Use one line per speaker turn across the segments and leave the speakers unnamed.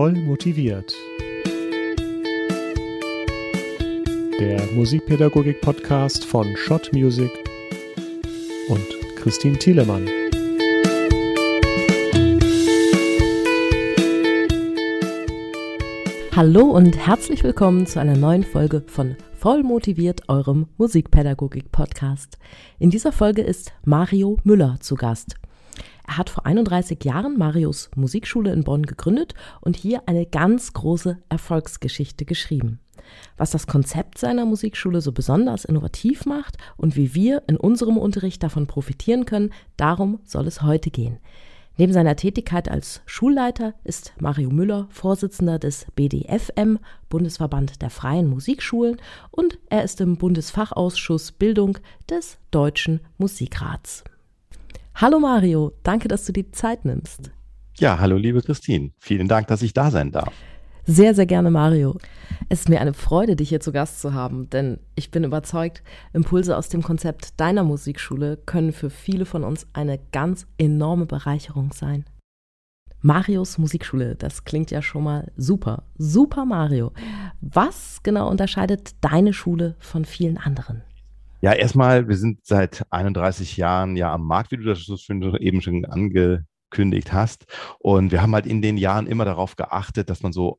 Voll motiviert. Der Musikpädagogik-Podcast von Schott Music und Christine Thielemann.
Hallo und herzlich willkommen zu einer neuen Folge von Voll motiviert, eurem Musikpädagogik-Podcast. In dieser Folge ist Mario Müller zu Gast. Er hat vor 31 Jahren Marios Musikschule in Bonn gegründet und hier eine ganz große Erfolgsgeschichte geschrieben. Was das Konzept seiner Musikschule so besonders innovativ macht und wie wir in unserem Unterricht davon profitieren können, darum soll es heute gehen. Neben seiner Tätigkeit als Schulleiter ist Mario Müller Vorsitzender des BDFM, Bundesverband der freien Musikschulen, und er ist im Bundesfachausschuss Bildung des Deutschen Musikrats. Hallo Mario, danke, dass du die Zeit nimmst.
Ja, hallo liebe Christine. Vielen Dank, dass ich da sein darf.
Sehr, sehr gerne, Mario. Es ist mir eine Freude, dich hier zu Gast zu haben, denn ich bin überzeugt, Impulse aus dem Konzept deiner Musikschule können für viele von uns eine ganz enorme Bereicherung sein. Marios Musikschule, das klingt ja schon mal super. Super Mario. Was genau unterscheidet deine Schule von vielen anderen?
Ja, erstmal, wir sind seit 31 Jahren ja am Markt, wie du das so eben schon angekündigt hast. Und wir haben halt in den Jahren immer darauf geachtet, dass man so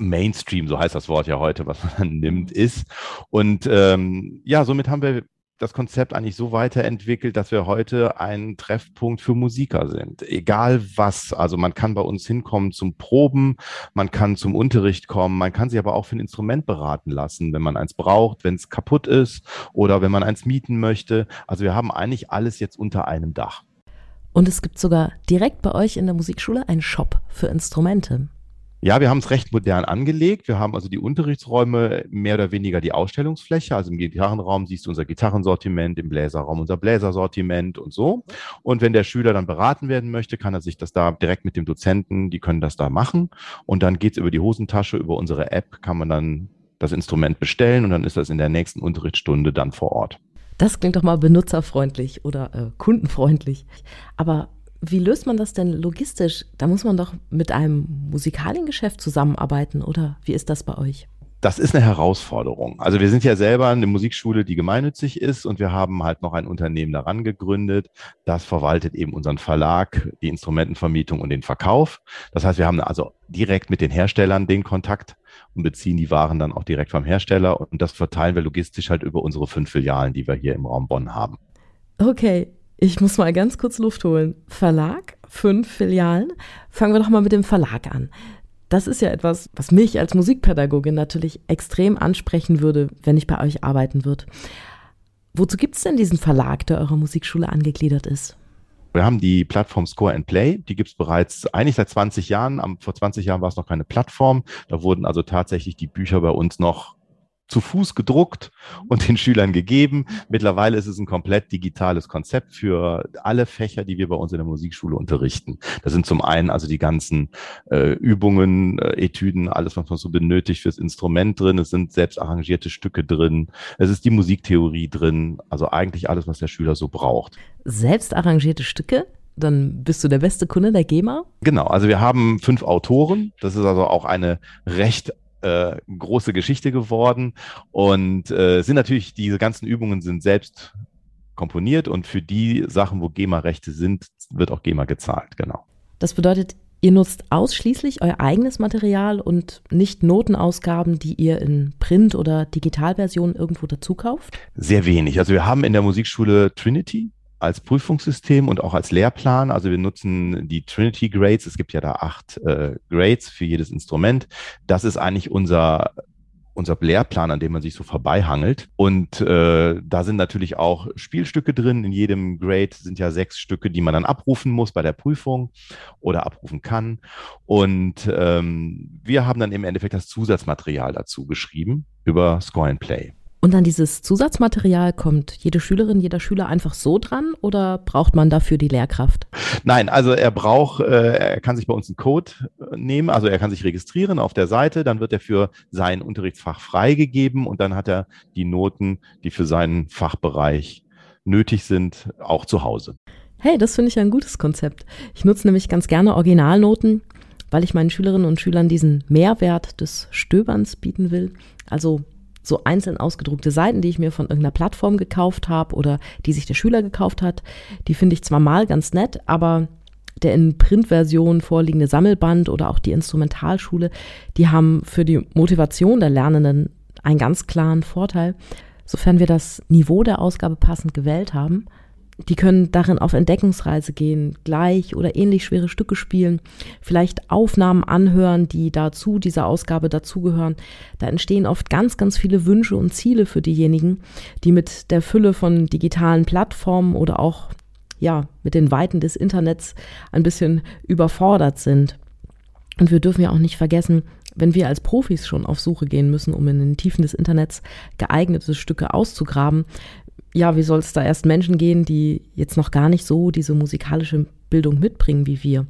Mainstream, so heißt das Wort ja heute, was man nimmt, ist. Und ähm, ja, somit haben wir das Konzept eigentlich so weiterentwickelt, dass wir heute ein Treffpunkt für Musiker sind. Egal was, also man kann bei uns hinkommen zum Proben, man kann zum Unterricht kommen, man kann sich aber auch für ein Instrument beraten lassen, wenn man eins braucht, wenn es kaputt ist oder wenn man eins mieten möchte. Also wir haben eigentlich alles jetzt unter einem Dach.
Und es gibt sogar direkt bei euch in der Musikschule einen Shop für Instrumente.
Ja, wir haben es recht modern angelegt. Wir haben also die Unterrichtsräume mehr oder weniger die Ausstellungsfläche. Also im Gitarrenraum siehst du unser Gitarrensortiment, im Bläserraum unser Bläsersortiment und so. Und wenn der Schüler dann beraten werden möchte, kann er sich das da direkt mit dem Dozenten, die können das da machen. Und dann geht's über die Hosentasche, über unsere App, kann man dann das Instrument bestellen und dann ist das in der nächsten Unterrichtsstunde dann vor Ort.
Das klingt doch mal benutzerfreundlich oder äh, kundenfreundlich. Aber wie löst man das denn logistisch? Da muss man doch mit einem Musikaliengeschäft zusammenarbeiten, oder wie ist das bei euch?
Das ist eine Herausforderung. Also wir sind ja selber eine Musikschule, die gemeinnützig ist und wir haben halt noch ein Unternehmen daran gegründet, das verwaltet eben unseren Verlag, die Instrumentenvermietung und den Verkauf. Das heißt, wir haben also direkt mit den Herstellern den Kontakt und beziehen die Waren dann auch direkt vom Hersteller und das verteilen wir logistisch halt über unsere fünf Filialen, die wir hier im Raum Bonn haben.
Okay, ich muss mal ganz kurz Luft holen. Verlag, fünf Filialen. Fangen wir doch mal mit dem Verlag an. Das ist ja etwas, was mich als Musikpädagogin natürlich extrem ansprechen würde, wenn ich bei euch arbeiten würde. Wozu gibt es denn diesen Verlag, der eurer Musikschule angegliedert ist?
Wir haben die Plattform Score and Play, die gibt es bereits eigentlich seit 20 Jahren. Vor 20 Jahren war es noch keine Plattform. Da wurden also tatsächlich die Bücher bei uns noch zu Fuß gedruckt und den Schülern gegeben. Mittlerweile ist es ein komplett digitales Konzept für alle Fächer, die wir bei uns in der Musikschule unterrichten. Das sind zum einen also die ganzen äh, Übungen, äh, Etüden, alles, was man so benötigt fürs Instrument drin. Es sind selbst arrangierte Stücke drin. Es ist die Musiktheorie drin. Also eigentlich alles, was der Schüler so braucht.
Selbst arrangierte Stücke? dann bist du der beste Kunde der GEMA?
Genau, also wir haben fünf Autoren. Das ist also auch eine recht äh, große Geschichte geworden und äh, sind natürlich, diese ganzen Übungen sind selbst komponiert und für die Sachen, wo GEMA-Rechte sind, wird auch GEMA gezahlt, genau.
Das bedeutet, ihr nutzt ausschließlich euer eigenes Material und nicht Notenausgaben, die ihr in Print- oder Digitalversion irgendwo dazu kauft?
Sehr wenig. Also wir haben in der Musikschule Trinity, als Prüfungssystem und auch als Lehrplan. Also wir nutzen die Trinity Grades. Es gibt ja da acht äh, Grades für jedes Instrument. Das ist eigentlich unser unser Lehrplan, an dem man sich so vorbeihangelt. Und äh, da sind natürlich auch Spielstücke drin. In jedem Grade sind ja sechs Stücke, die man dann abrufen muss bei der Prüfung oder abrufen kann. Und ähm, wir haben dann im Endeffekt das Zusatzmaterial dazu geschrieben über Score and Play.
Und dann dieses Zusatzmaterial, kommt jede Schülerin, jeder Schüler einfach so dran oder braucht man dafür die Lehrkraft?
Nein, also er braucht, äh, er kann sich bei uns einen Code äh, nehmen, also er kann sich registrieren auf der Seite, dann wird er für sein Unterrichtsfach freigegeben und dann hat er die Noten, die für seinen Fachbereich nötig sind, auch zu Hause.
Hey, das finde ich ein gutes Konzept. Ich nutze nämlich ganz gerne Originalnoten weil ich meinen Schülerinnen und Schülern diesen Mehrwert des Stöberns bieten will. Also so einzeln ausgedruckte Seiten, die ich mir von irgendeiner Plattform gekauft habe oder die sich der Schüler gekauft hat, die finde ich zwar mal ganz nett, aber der in Printversion vorliegende Sammelband oder auch die Instrumentalschule, die haben für die Motivation der Lernenden einen ganz klaren Vorteil, sofern wir das Niveau der Ausgabe passend gewählt haben. Die können darin auf Entdeckungsreise gehen, gleich oder ähnlich schwere Stücke spielen, vielleicht Aufnahmen anhören, die dazu dieser Ausgabe dazugehören. Da entstehen oft ganz, ganz viele Wünsche und Ziele für diejenigen, die mit der Fülle von digitalen Plattformen oder auch ja, mit den Weiten des Internets ein bisschen überfordert sind. Und wir dürfen ja auch nicht vergessen, wenn wir als Profis schon auf Suche gehen müssen, um in den Tiefen des Internets geeignete Stücke auszugraben, ja, wie soll es da erst Menschen gehen, die jetzt noch gar nicht so diese musikalische Bildung mitbringen wie wir?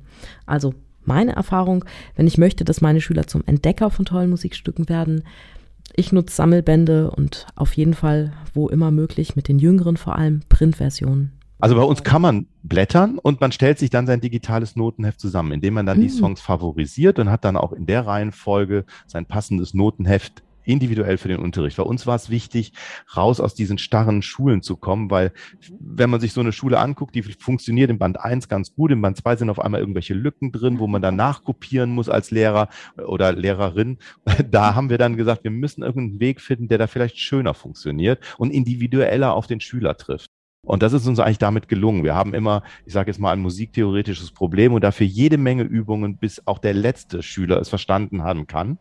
Also meine Erfahrung, wenn ich möchte, dass meine Schüler zum Entdecker von tollen Musikstücken werden, ich nutze Sammelbände und auf jeden Fall, wo immer möglich, mit den Jüngeren vor allem Printversionen.
Also bei uns kann man blättern und man stellt sich dann sein digitales Notenheft zusammen, indem man dann mhm. die Songs favorisiert und hat dann auch in der Reihenfolge sein passendes Notenheft individuell für den Unterricht. Bei uns war es wichtig, raus aus diesen starren Schulen zu kommen, weil wenn man sich so eine Schule anguckt, die funktioniert im Band 1 ganz gut, im Band 2 sind auf einmal irgendwelche Lücken drin, wo man dann nachkopieren muss als Lehrer oder Lehrerin. Da haben wir dann gesagt, wir müssen irgendeinen Weg finden, der da vielleicht schöner funktioniert und individueller auf den Schüler trifft. Und das ist uns eigentlich damit gelungen. Wir haben immer, ich sage jetzt mal, ein musiktheoretisches Problem und dafür jede Menge Übungen, bis auch der letzte Schüler es verstanden haben kann.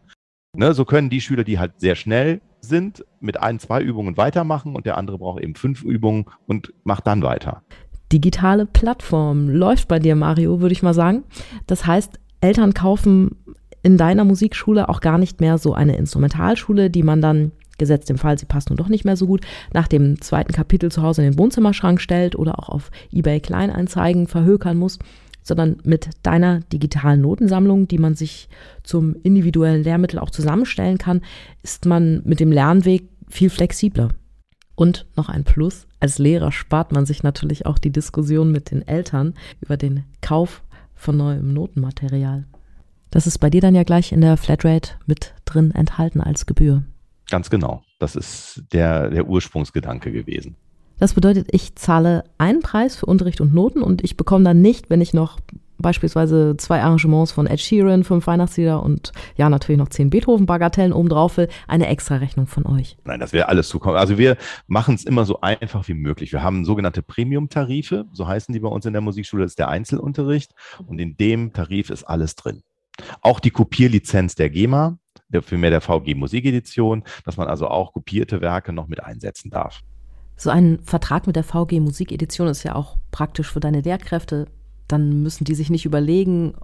Ne, so können die Schüler, die halt sehr schnell sind, mit ein, zwei Übungen weitermachen und der andere braucht eben fünf Übungen und macht dann weiter.
Digitale Plattform läuft bei dir, Mario, würde ich mal sagen. Das heißt, Eltern kaufen in deiner Musikschule auch gar nicht mehr so eine Instrumentalschule, die man dann gesetzt im Fall, sie passt nun doch nicht mehr so gut, nach dem zweiten Kapitel zu Hause in den Wohnzimmerschrank stellt oder auch auf eBay Kleinanzeigen verhökern muss, sondern mit deiner digitalen Notensammlung, die man sich zum individuellen Lehrmittel auch zusammenstellen kann, ist man mit dem Lernweg viel flexibler. Und noch ein Plus, als Lehrer spart man sich natürlich auch die Diskussion mit den Eltern über den Kauf von neuem Notenmaterial. Das ist bei dir dann ja gleich in der Flatrate mit drin enthalten als Gebühr.
Ganz genau. Das ist der, der Ursprungsgedanke gewesen.
Das bedeutet, ich zahle einen Preis für Unterricht und Noten und ich bekomme dann nicht, wenn ich noch beispielsweise zwei Arrangements von Ed Sheeran, fünf Weihnachtslieder und ja, natürlich noch zehn Beethoven-Bagatellen obendrauf will, eine extra Rechnung von euch.
Nein, das wäre alles zukommen. Also wir machen es immer so einfach wie möglich. Wir haben sogenannte Premium-Tarife, so heißen die bei uns in der Musikschule, das ist der Einzelunterricht und in dem Tarif ist alles drin. Auch die Kopierlizenz der GEMA, vielmehr der VG Musikedition, dass man also auch kopierte Werke noch mit einsetzen darf.
So ein Vertrag mit der VG Musikedition ist ja auch praktisch für deine Lehrkräfte. Dann müssen die sich nicht überlegen,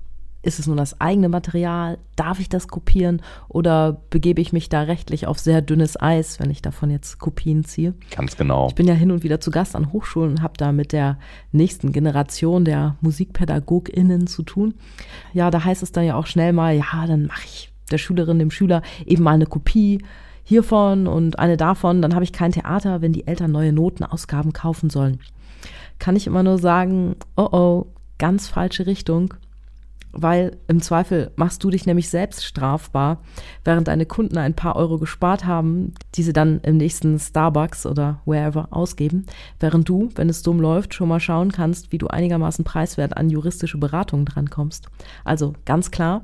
ist es nur das eigene Material? Darf ich das kopieren? Oder begebe ich mich da rechtlich auf sehr dünnes Eis, wenn ich davon jetzt Kopien ziehe?
Ganz genau.
Ich bin ja hin und wieder zu Gast an Hochschulen und habe da mit der nächsten Generation der MusikpädagogInnen zu tun. Ja, da heißt es dann ja auch schnell mal, ja, dann mache ich der Schülerin, dem Schüler eben mal eine Kopie hiervon und eine davon, dann habe ich kein Theater, wenn die Eltern neue Notenausgaben kaufen sollen. Kann ich immer nur sagen, oh oh, ganz falsche Richtung, weil im Zweifel machst du dich nämlich selbst strafbar, während deine Kunden ein paar Euro gespart haben, die sie dann im nächsten Starbucks oder wherever ausgeben, während du, wenn es dumm läuft, schon mal schauen kannst, wie du einigermaßen preiswert an juristische Beratungen drankommst. Also ganz klar,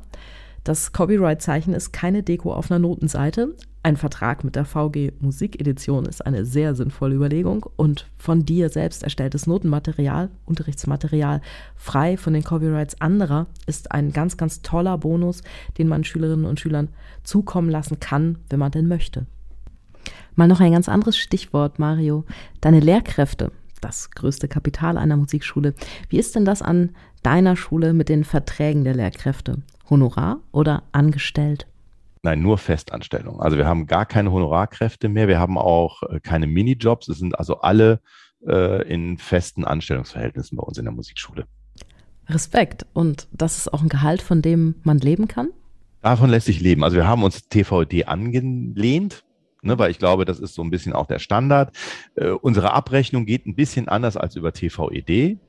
das Copyright-Zeichen ist keine Deko auf einer Notenseite. Ein Vertrag mit der VG Musikedition ist eine sehr sinnvolle Überlegung und von dir selbst erstelltes Notenmaterial, Unterrichtsmaterial, frei von den Copyrights anderer, ist ein ganz, ganz toller Bonus, den man Schülerinnen und Schülern zukommen lassen kann, wenn man denn möchte. Mal noch ein ganz anderes Stichwort, Mario. Deine Lehrkräfte, das größte Kapital einer Musikschule. Wie ist denn das an deiner Schule mit den Verträgen der Lehrkräfte? Honorar oder angestellt?
Nein, nur Festanstellung. Also wir haben gar keine Honorarkräfte mehr. Wir haben auch äh, keine Minijobs. Es sind also alle äh, in festen Anstellungsverhältnissen bei uns in der Musikschule.
Respekt. Und das ist auch ein Gehalt, von dem man leben kann?
Davon lässt sich leben. Also wir haben uns TVD angelehnt. Ne, weil ich glaube, das ist so ein bisschen auch der Standard. Äh, unsere Abrechnung geht ein bisschen anders als über TVED.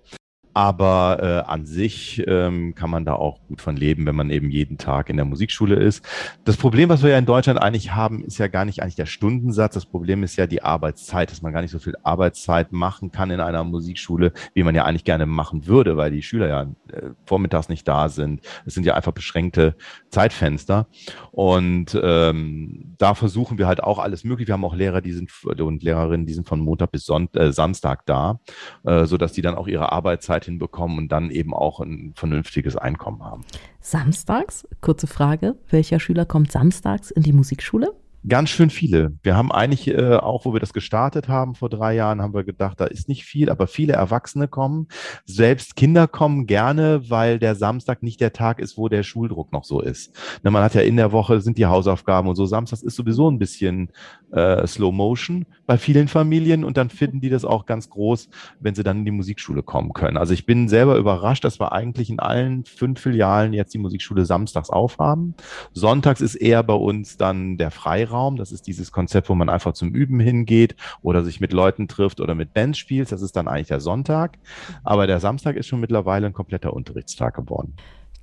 Aber äh, an sich ähm, kann man da auch gut von leben, wenn man eben jeden Tag in der Musikschule ist. Das Problem, was wir ja in Deutschland eigentlich haben, ist ja gar nicht eigentlich der Stundensatz. Das Problem ist ja die Arbeitszeit, dass man gar nicht so viel Arbeitszeit machen kann in einer Musikschule, wie man ja eigentlich gerne machen würde, weil die Schüler ja äh, vormittags nicht da sind. Es sind ja einfach beschränkte Zeitfenster. Und ähm, da versuchen wir halt auch alles möglich. Wir haben auch Lehrer, die sind und Lehrerinnen, die sind von Montag bis Sonntag, äh, Samstag da, äh, sodass die dann auch ihre Arbeitszeit hinbekommen und dann eben auch ein vernünftiges Einkommen haben.
Samstags? Kurze Frage. Welcher Schüler kommt samstags in die Musikschule?
Ganz schön viele. Wir haben eigentlich äh, auch, wo wir das gestartet haben vor drei Jahren, haben wir gedacht, da ist nicht viel, aber viele Erwachsene kommen. Selbst Kinder kommen gerne, weil der Samstag nicht der Tag ist, wo der Schuldruck noch so ist. Ne, man hat ja in der Woche sind die Hausaufgaben und so. Samstags ist sowieso ein bisschen äh, Slow Motion bei vielen Familien und dann finden die das auch ganz groß, wenn sie dann in die Musikschule kommen können. Also ich bin selber überrascht, dass wir eigentlich in allen fünf Filialen jetzt die Musikschule samstags aufhaben. Sonntags ist eher bei uns dann der Freiraum Freiraum. Das ist dieses Konzept, wo man einfach zum Üben hingeht oder sich mit Leuten trifft oder mit Bands spielt. Das ist dann eigentlich der Sonntag. Aber der Samstag ist schon mittlerweile ein kompletter Unterrichtstag geworden.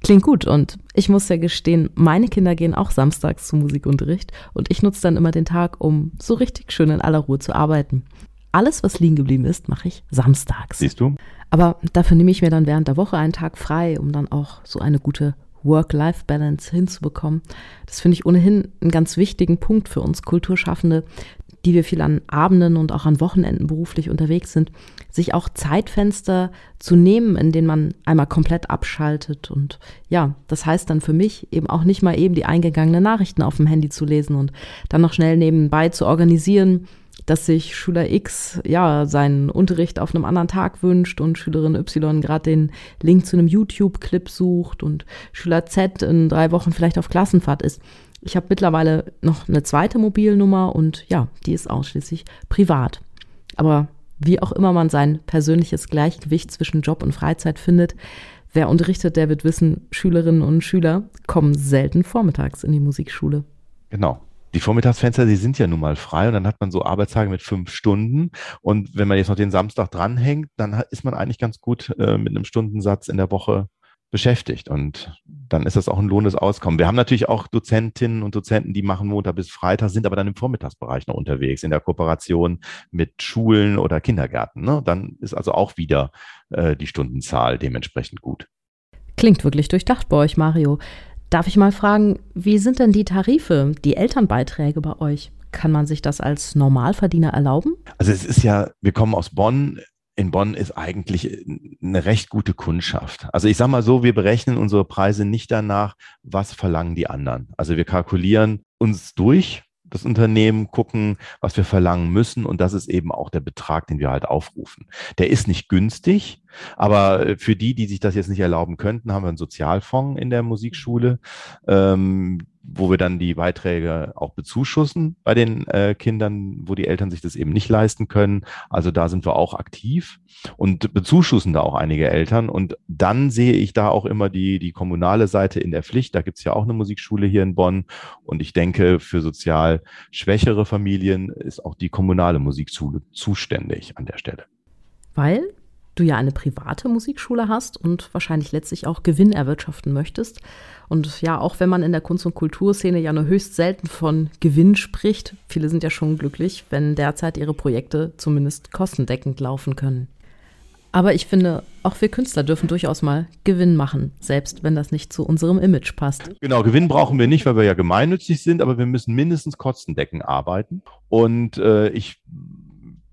Klingt gut und ich muss ja gestehen, meine Kinder gehen auch samstags zum Musikunterricht und ich nutze dann immer den Tag, um so richtig schön in aller Ruhe zu arbeiten. Alles, was liegen geblieben ist, mache ich samstags.
Siehst du?
Aber dafür nehme ich mir dann während der Woche einen Tag frei, um dann auch so eine gute Work-Life-Balance hinzubekommen. Das finde ich ohnehin einen ganz wichtigen Punkt für uns Kulturschaffende, die wir viel an Abenden und auch an Wochenenden beruflich unterwegs sind, sich auch Zeitfenster zu nehmen, in denen man einmal komplett abschaltet. Und ja, das heißt dann für mich eben auch nicht mal eben die eingegangenen Nachrichten auf dem Handy zu lesen und dann noch schnell nebenbei zu organisieren, dass sich Schüler X ja seinen Unterricht auf einem anderen Tag wünscht und Schülerin Y gerade den Link zu einem YouTube-Clip sucht und Schüler Z in drei Wochen vielleicht auf Klassenfahrt ist. Ich habe mittlerweile noch eine zweite Mobilnummer und ja, die ist ausschließlich privat. Aber wie auch immer man sein persönliches Gleichgewicht zwischen Job und Freizeit findet, wer unterrichtet, der wird wissen, Schülerinnen und Schüler kommen selten vormittags in die Musikschule.
Genau die Vormittagsfenster, die sind ja nun mal frei und dann hat man so Arbeitstage mit fünf Stunden. Und wenn man jetzt noch den Samstag dranhängt, dann ist man eigentlich ganz gut äh, mit einem Stundensatz in der Woche beschäftigt. Und dann ist das auch ein lohnendes Auskommen. Wir haben natürlich auch Dozentinnen und Dozenten, die machen Montag bis Freitag, sind aber dann im Vormittagsbereich noch unterwegs, in der Kooperation mit Schulen oder Kindergärten. Ne? Dann ist also auch wieder äh, die Stundenzahl dementsprechend gut.
Klingt wirklich durchdacht bei euch, Mario. Darf ich mal fragen, wie sind denn die Tarife, die Elternbeiträge bei euch? Kann man sich das als Normalverdiener erlauben?
Also es ist ja, wir kommen aus Bonn. In Bonn ist eigentlich eine recht gute Kundschaft. Also ich sage mal so, wir berechnen unsere Preise nicht danach, was verlangen die anderen. Also wir kalkulieren uns durch, das Unternehmen, gucken, was wir verlangen müssen. Und das ist eben auch der Betrag, den wir halt aufrufen. Der ist nicht günstig, aber für die, die sich das jetzt nicht erlauben könnten, haben wir einen Sozialfonds in der Musikschule. Ähm, wo wir dann die Beiträge auch bezuschussen bei den äh, Kindern, wo die Eltern sich das eben nicht leisten können. Also da sind wir auch aktiv und bezuschussen da auch einige Eltern. Und dann sehe ich da auch immer die, die kommunale Seite in der Pflicht. Da gibt's ja auch eine Musikschule hier in Bonn. Und ich denke, für sozial schwächere Familien ist auch die kommunale Musikschule zuständig an der Stelle.
Weil du ja eine private Musikschule hast und wahrscheinlich letztlich auch Gewinn erwirtschaften möchtest. Und ja, auch wenn man in der Kunst- und Kulturszene ja nur höchst selten von Gewinn spricht, viele sind ja schon glücklich, wenn derzeit ihre Projekte zumindest kostendeckend laufen können. Aber ich finde, auch wir Künstler dürfen durchaus mal Gewinn machen, selbst wenn das nicht zu unserem Image passt.
Genau, Gewinn brauchen wir nicht, weil wir ja gemeinnützig sind, aber wir müssen mindestens kostendeckend arbeiten. Und äh, ich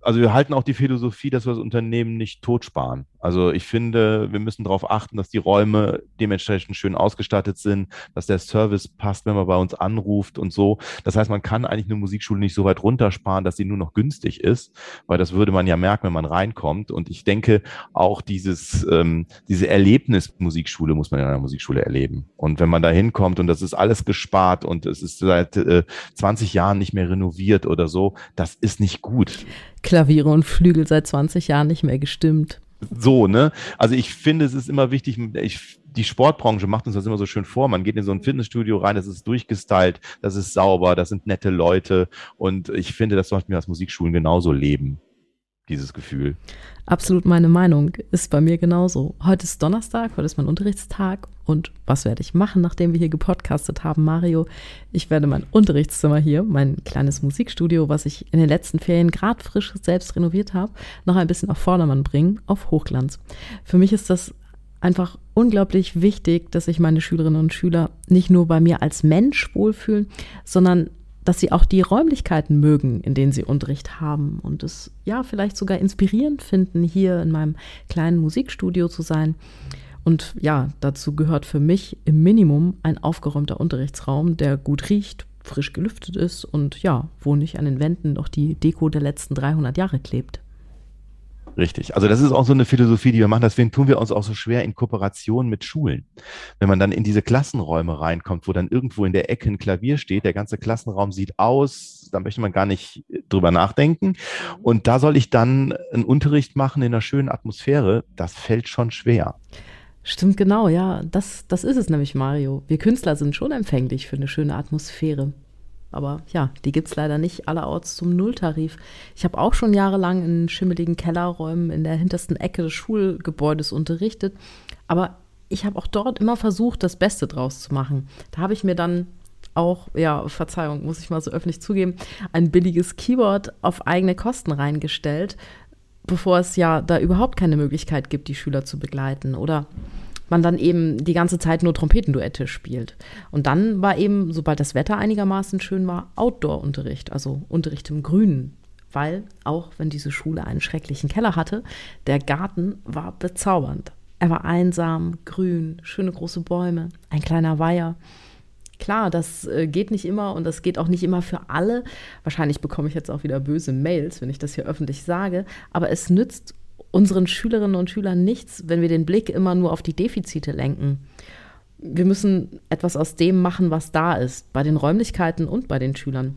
also wir halten auch die Philosophie, dass wir das Unternehmen nicht totsparen. Also ich finde, wir müssen darauf achten, dass die Räume dementsprechend schön ausgestattet sind, dass der Service passt, wenn man bei uns anruft und so. Das heißt, man kann eigentlich eine Musikschule nicht so weit runtersparen, dass sie nur noch günstig ist, weil das würde man ja merken, wenn man reinkommt. Und ich denke, auch dieses, ähm, diese Erlebnismusikschule muss man in einer Musikschule erleben. Und wenn man da hinkommt und das ist alles gespart und es ist seit äh, 20 Jahren nicht mehr renoviert oder so, das ist nicht gut.
Klaviere und Flügel seit 20 Jahren nicht mehr gestimmt.
So, ne? Also ich finde, es ist immer wichtig, ich, die Sportbranche macht uns das immer so schön vor. Man geht in so ein Fitnessstudio rein, das ist durchgestylt, das ist sauber, das sind nette Leute und ich finde, das sollten wir als Musikschulen genauso leben. Dieses Gefühl.
Absolut meine Meinung. Ist bei mir genauso. Heute ist Donnerstag, heute ist mein Unterrichtstag. Und was werde ich machen, nachdem wir hier gepodcastet haben, Mario? Ich werde mein Unterrichtszimmer hier, mein kleines Musikstudio, was ich in den letzten Ferien gerade frisch selbst renoviert habe, noch ein bisschen auf Vordermann bringen, auf Hochglanz. Für mich ist das einfach unglaublich wichtig, dass sich meine Schülerinnen und Schüler nicht nur bei mir als Mensch wohlfühlen, sondern dass sie auch die Räumlichkeiten mögen, in denen sie Unterricht haben und es ja vielleicht sogar inspirierend finden, hier in meinem kleinen Musikstudio zu sein. Und ja, dazu gehört für mich im Minimum ein aufgeräumter Unterrichtsraum, der gut riecht, frisch gelüftet ist und ja, wo nicht an den Wänden noch die Deko der letzten 300 Jahre klebt.
Richtig. Also das ist auch so eine Philosophie, die wir machen. Deswegen tun wir uns auch so schwer in Kooperation mit Schulen. Wenn man dann in diese Klassenräume reinkommt, wo dann irgendwo in der Ecke ein Klavier steht, der ganze Klassenraum sieht aus, da möchte man gar nicht drüber nachdenken. Und da soll ich dann einen Unterricht machen in einer schönen Atmosphäre. Das fällt schon schwer.
Stimmt genau, ja. Das, das ist es nämlich, Mario. Wir Künstler sind schon empfänglich für eine schöne Atmosphäre. Aber ja, die gibt es leider nicht allerorts zum Nulltarif. Ich habe auch schon jahrelang in schimmeligen Kellerräumen in der hintersten Ecke des Schulgebäudes unterrichtet. Aber ich habe auch dort immer versucht, das Beste draus zu machen. Da habe ich mir dann auch, ja, Verzeihung, muss ich mal so öffentlich zugeben, ein billiges Keyboard auf eigene Kosten reingestellt, bevor es ja da überhaupt keine Möglichkeit gibt, die Schüler zu begleiten. Oder man dann eben die ganze Zeit nur Trompetenduette spielt. Und dann war eben, sobald das Wetter einigermaßen schön war, Outdoor-Unterricht, also Unterricht im Grünen. Weil, auch wenn diese Schule einen schrecklichen Keller hatte, der Garten war bezaubernd. Er war einsam, grün, schöne große Bäume, ein kleiner Weiher. Klar, das äh, geht nicht immer und das geht auch nicht immer für alle. Wahrscheinlich bekomme ich jetzt auch wieder böse Mails, wenn ich das hier öffentlich sage. Aber es nützt unseren Schülerinnen und Schülern nichts, wenn wir den Blick immer nur auf die Defizite lenken. Wir müssen etwas aus dem machen, was da ist, bei den Räumlichkeiten und bei den Schülern.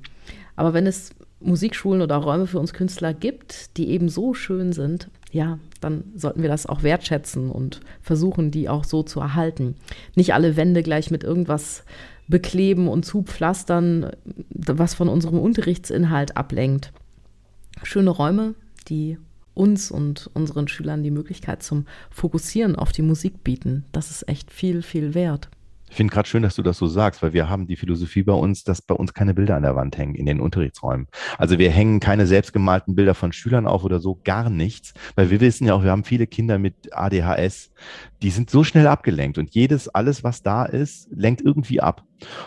Aber wenn es Musikschulen oder Räume für uns Künstler gibt, die eben so schön sind, ja, dann sollten wir das auch wertschätzen und versuchen, die auch so zu erhalten. Nicht alle Wände gleich mit irgendwas bekleben und zupflastern, was von unserem Unterrichtsinhalt ablenkt. Schöne Räume, die uns und unseren Schülern die Möglichkeit zum Fokussieren auf die Musik bieten. Das ist echt viel, viel wert.
Ich finde gerade schön, dass du das so sagst, weil wir haben die Philosophie bei uns, dass bei uns keine Bilder an der Wand hängen in den Unterrichtsräumen. Also wir hängen keine selbstgemalten Bilder von Schülern auf oder so, gar nichts, weil wir wissen ja auch, wir haben viele Kinder mit ADHS, die sind so schnell abgelenkt und jedes, alles, was da ist, lenkt irgendwie ab.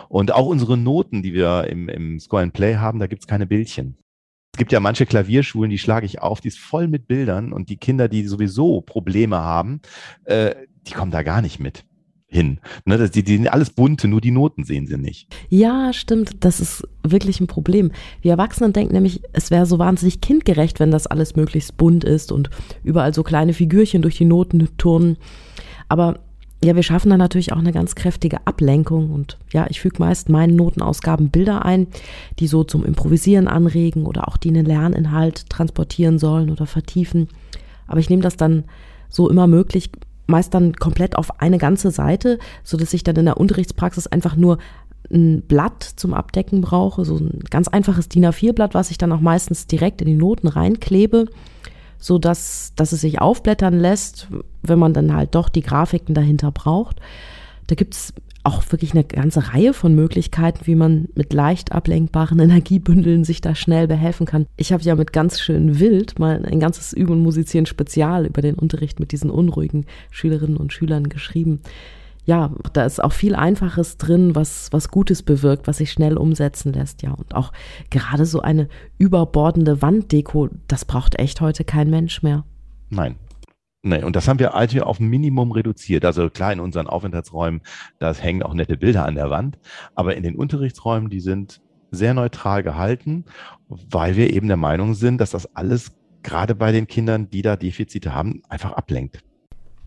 Und auch unsere Noten, die wir im, im Score and Play haben, da gibt's keine Bildchen. Es gibt ja manche Klavierschulen, die schlage ich auf, die ist voll mit Bildern und die Kinder, die sowieso Probleme haben, äh, die kommen da gar nicht mit hin. Ne, das, die, die sind alles bunte, nur die Noten sehen sie nicht.
Ja, stimmt. Das ist wirklich ein Problem. Wir Erwachsenen denken nämlich, es wäre so wahnsinnig kindgerecht, wenn das alles möglichst bunt ist und überall so kleine Figürchen durch die Noten turnen. Aber ja, wir schaffen dann natürlich auch eine ganz kräftige Ablenkung und ja, ich füge meist meinen Notenausgaben Bilder ein, die so zum Improvisieren anregen oder auch die einen Lerninhalt transportieren sollen oder vertiefen. Aber ich nehme das dann so immer möglich meist dann komplett auf eine ganze Seite, so dass ich dann in der Unterrichtspraxis einfach nur ein Blatt zum Abdecken brauche, so ein ganz einfaches DIN A4-Blatt, was ich dann auch meistens direkt in die Noten reinklebe so dass, dass es sich aufblättern lässt, wenn man dann halt doch die Grafiken dahinter braucht. Da gibt es auch wirklich eine ganze Reihe von Möglichkeiten, wie man mit leicht ablenkbaren Energiebündeln sich da schnell behelfen kann. Ich habe ja mit ganz schön wild mal ein ganzes Üben und Musizieren Spezial über den Unterricht mit diesen unruhigen Schülerinnen und Schülern geschrieben ja, da ist auch viel Einfaches drin, was, was Gutes bewirkt, was sich schnell umsetzen lässt, ja. Und auch gerade so eine überbordende Wanddeko, das braucht echt heute kein Mensch mehr.
Nein. Nee, und das haben wir also auf Minimum reduziert. Also klar, in unseren Aufenthaltsräumen, da hängen auch nette Bilder an der Wand, aber in den Unterrichtsräumen, die sind sehr neutral gehalten, weil wir eben der Meinung sind, dass das alles gerade bei den Kindern, die da Defizite haben, einfach ablenkt.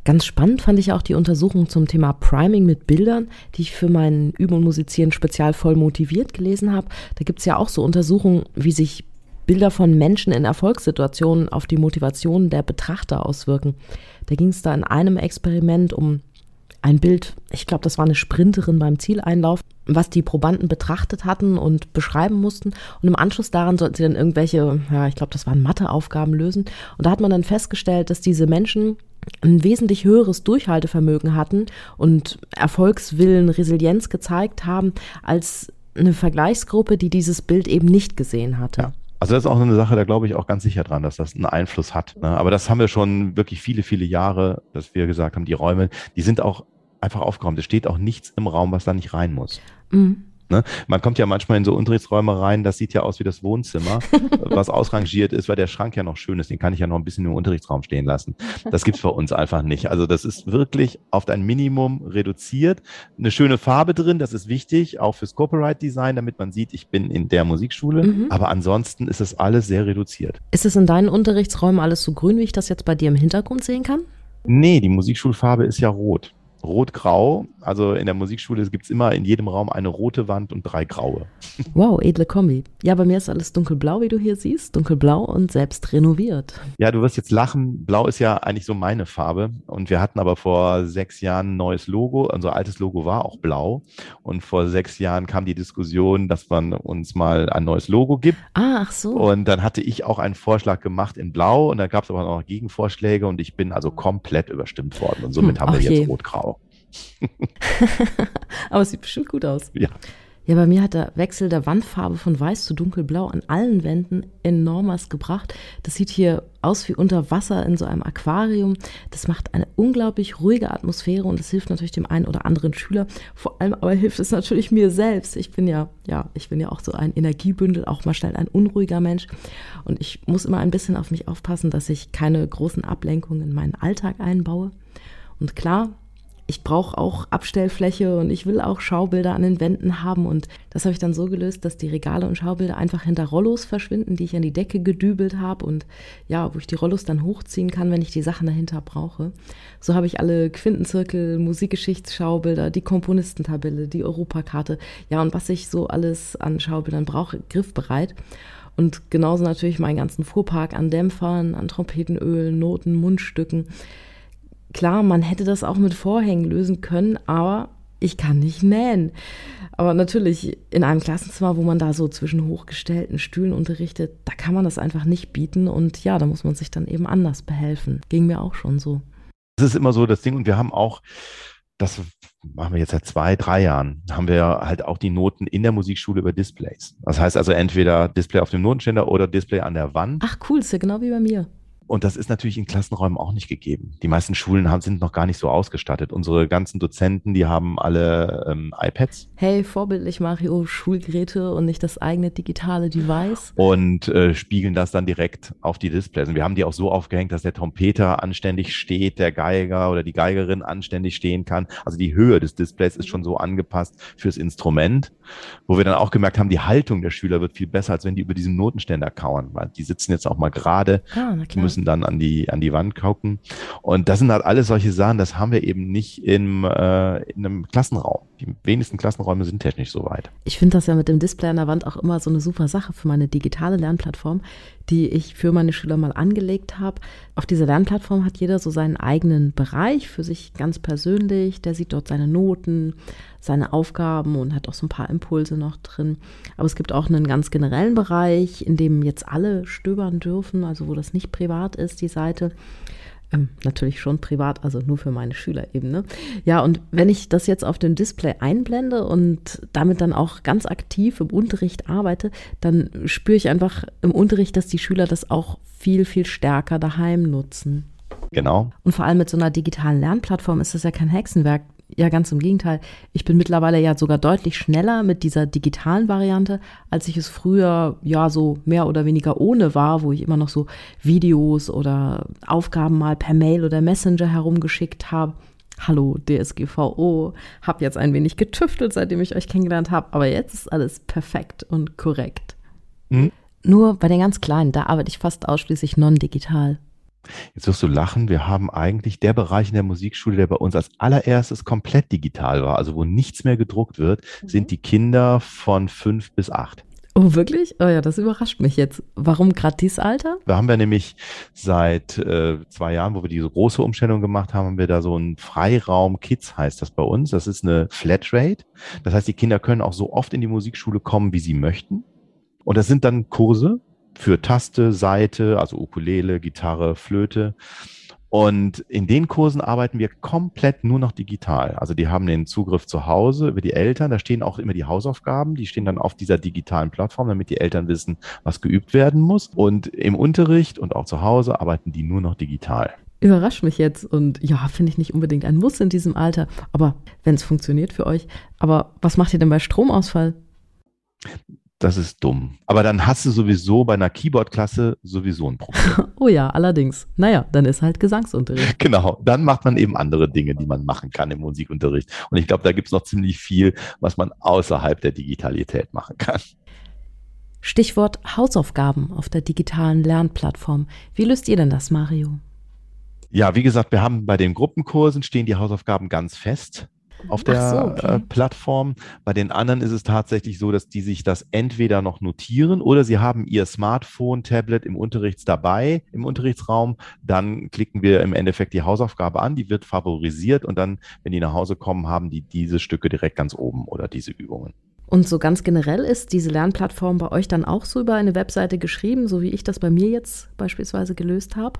Ganz spannend fand ich auch die Untersuchung zum Thema Priming mit Bildern, die ich für meinen Üben und Musizieren spezial voll motiviert gelesen habe. Da gibt es ja auch so Untersuchungen, wie sich Bilder von Menschen in Erfolgssituationen auf die Motivation der Betrachter auswirken. Da ging es da in einem Experiment um ein Bild, ich glaube, das war eine Sprinterin beim Zieleinlauf. was die Probanden betrachtet hatten und beschreiben mussten. Und im Anschluss daran sollten sie dann irgendwelche, ja, ich glaube, das waren Matheaufgaben lösen. Und da hat man dann festgestellt, dass diese Menschen ein wesentlich höheres Durchhaltevermögen hatten und Erfolgswillen, Resilienz gezeigt haben, als eine Vergleichsgruppe, die dieses Bild eben nicht gesehen hatte.
Ja. Also das ist auch eine Sache, da glaube ich auch ganz sicher dran, dass das einen Einfluss hat. Ne? Aber das haben wir schon wirklich viele, viele Jahre, dass wir gesagt haben, die Räume, die sind auch einfach aufgeräumt. Es steht auch nichts im Raum, was da nicht rein muss. Mhm. Ne? Man kommt ja manchmal in so Unterrichtsräume rein, das sieht ja aus wie das Wohnzimmer, was ausrangiert ist, weil der Schrank ja noch schön ist. Den kann ich ja noch ein bisschen im Unterrichtsraum stehen lassen. Das gibt's bei uns einfach nicht. Also das ist wirklich auf ein Minimum reduziert. Eine schöne Farbe drin, das ist wichtig, auch fürs Copyright Design, damit man sieht, ich bin in der Musikschule. Mhm. Aber ansonsten ist es alles sehr reduziert.
Ist es in deinen Unterrichtsräumen alles so grün, wie ich das jetzt bei dir im Hintergrund sehen kann?
Nee, die Musikschulfarbe ist ja rot. Rot-Grau. Also in der Musikschule gibt es immer in jedem Raum eine rote Wand und drei graue.
Wow, edle Kombi. Ja, bei mir ist alles dunkelblau, wie du hier siehst. Dunkelblau und selbst renoviert.
Ja, du wirst jetzt lachen. Blau ist ja eigentlich so meine Farbe. Und wir hatten aber vor sechs Jahren ein neues Logo. Unser altes Logo war auch blau. Und vor sechs Jahren kam die Diskussion, dass man uns mal ein neues Logo gibt.
Ah, ach so.
Und dann hatte ich auch einen Vorschlag gemacht in blau. Und da gab es aber noch Gegenvorschläge. Und ich bin also komplett überstimmt worden. Und somit hm, haben wir jetzt je. rot-grau.
Aber es sieht bestimmt gut aus.
Ja.
Ja, bei mir hat der Wechsel der Wandfarbe von weiß zu dunkelblau an allen Wänden enorm was gebracht. Das sieht hier aus wie unter Wasser in so einem Aquarium. Das macht eine unglaublich ruhige Atmosphäre und das hilft natürlich dem einen oder anderen Schüler. Vor allem aber hilft es natürlich mir selbst. Ich bin ja, ja, ich bin ja auch so ein Energiebündel, auch mal schnell ein unruhiger Mensch. Und ich muss immer ein bisschen auf mich aufpassen, dass ich keine großen Ablenkungen in meinen Alltag einbaue. Und klar, ich brauche auch Abstellfläche und ich will auch Schaubilder an den Wänden haben. Und das habe ich dann so gelöst, dass die Regale und Schaubilder einfach hinter Rollos verschwinden, die ich an die Decke gedübelt habe und ja, wo ich die Rollos dann hochziehen kann, wenn ich die Sachen dahinter brauche. So habe ich alle Quintenzirkel, Musikgeschichtsschaubilder, die Komponistentabelle, die Europakarte, ja, und was ich so alles an Schaubildern brauche, griffbereit. Und genauso natürlich meinen ganzen Fuhrpark an Dämpfern, an Trompetenöl, Noten, Mundstücken. Klar, man hätte das auch mit Vorhängen lösen können, aber ich kann nicht nähen. Aber natürlich in einem Klassenzimmer, wo man da so zwischen hochgestellten Stühlen unterrichtet, da kann man das einfach nicht bieten und ja, da muss man sich dann eben anders behelfen. Ging mir auch schon so.
Das ist immer so das Ding und wir haben auch, das machen wir jetzt seit zwei, drei Jahren, haben wir halt auch die Noten in der Musikschule über Displays. Das heißt also entweder Display auf dem Notenständer oder Display an der Wand.
Ach cool, ist ja genau wie bei mir.
Und das ist natürlich in Klassenräumen auch nicht gegeben. Die meisten Schulen haben, sind noch gar nicht so ausgestattet. Unsere ganzen Dozenten, die haben alle ähm, iPads.
Hey, vorbildlich Mario, Schulgeräte und nicht das eigene digitale Device.
Und äh, spiegeln das dann direkt auf die Displays. Und wir haben die auch so aufgehängt, dass der Trompeter anständig steht, der Geiger oder die Geigerin anständig stehen kann. Also die Höhe des Displays ist schon so angepasst fürs Instrument, wo wir dann auch gemerkt haben, die Haltung der Schüler wird viel besser, als wenn die über diesen Notenständer kauern, weil die sitzen jetzt auch mal gerade, ah, müssen müssen dann an die, an die Wand gucken. Und das sind halt alles solche Sachen, das haben wir eben nicht im, äh, in einem Klassenraum. Die wenigsten Klassenräume sind technisch so weit.
Ich finde das ja mit dem Display an der Wand auch immer so eine super Sache für meine digitale Lernplattform, die ich für meine Schüler mal angelegt habe. Auf dieser Lernplattform hat jeder so seinen eigenen Bereich für sich ganz persönlich. Der sieht dort seine Noten, seine Aufgaben und hat auch so ein paar Impulse noch drin. Aber es gibt auch einen ganz generellen Bereich, in dem jetzt alle stöbern dürfen, also wo das nicht privat ist, die Seite. Ähm, natürlich schon privat, also nur für meine Schüler eben. Ne? Ja, und wenn ich das jetzt auf dem Display einblende und damit dann auch ganz aktiv im Unterricht arbeite, dann spüre ich einfach im Unterricht, dass die Schüler das auch viel, viel stärker daheim nutzen.
Genau.
Und vor allem mit so einer digitalen Lernplattform ist das ja kein Hexenwerk ja ganz im Gegenteil. Ich bin mittlerweile ja sogar deutlich schneller mit dieser digitalen Variante, als ich es früher ja so mehr oder weniger ohne war, wo ich immer noch so Videos oder Aufgaben mal per Mail oder Messenger herumgeschickt habe. Hallo DSGVO, hab jetzt ein wenig getüftelt, seitdem ich euch kennengelernt habe, aber jetzt ist alles perfekt und korrekt. Mhm. Nur bei den ganz Kleinen, da arbeite ich fast ausschließlich non-digital.
Jetzt wirst du lachen, wir haben eigentlich der Bereich in der Musikschule, der bei uns als allererstes komplett digital war, also wo nichts mehr gedruckt wird, mhm. sind die Kinder von fünf bis acht.
Oh, wirklich? Oh ja, das überrascht mich jetzt. Warum gerade dieses Alter?
Da haben wir nämlich seit äh, zwei Jahren, wo wir diese große Umstellung gemacht haben, haben wir da so einen Freiraum Kids heißt das bei uns. Das ist eine Flatrate. Das heißt, die Kinder können auch so oft in die Musikschule kommen, wie sie möchten. Und das sind dann Kurse für Taste, Seite, also Ukulele, Gitarre, Flöte. Und in den Kursen arbeiten wir komplett nur noch digital. Also die haben den Zugriff zu Hause über die Eltern. Da stehen auch immer die Hausaufgaben. Die stehen dann auf dieser digitalen Plattform, damit die Eltern wissen, was geübt werden muss. Und im Unterricht und auch zu Hause arbeiten die nur noch digital.
Überrascht mich jetzt und ja, finde ich nicht unbedingt ein Muss in diesem Alter. Aber wenn es funktioniert für euch. Aber was macht ihr denn bei Stromausfall?
Das ist dumm. Aber dann hast du sowieso bei einer Keyboard-Klasse sowieso ein Problem.
oh ja, allerdings. Naja, dann ist halt Gesangsunterricht.
Genau, dann macht man eben andere Dinge, die man machen kann im Musikunterricht. Und ich glaube, da gibt es noch ziemlich viel, was man außerhalb der Digitalität machen kann.
Stichwort Hausaufgaben auf der digitalen Lernplattform. Wie löst ihr denn das, Mario?
Ja, wie gesagt, wir haben bei den Gruppenkursen stehen die Hausaufgaben ganz fest auf der so, okay. äh, Plattform. Bei den anderen ist es tatsächlich so, dass die sich das entweder noch notieren oder sie haben ihr Smartphone, Tablet im Unterrichts dabei, im Unterrichtsraum. Dann klicken wir im Endeffekt die Hausaufgabe an, die wird favorisiert und dann, wenn die nach Hause kommen, haben die diese Stücke direkt ganz oben oder diese Übungen.
Und so ganz generell ist diese Lernplattform bei euch dann auch so über eine Webseite geschrieben, so wie ich das bei mir jetzt beispielsweise gelöst habe?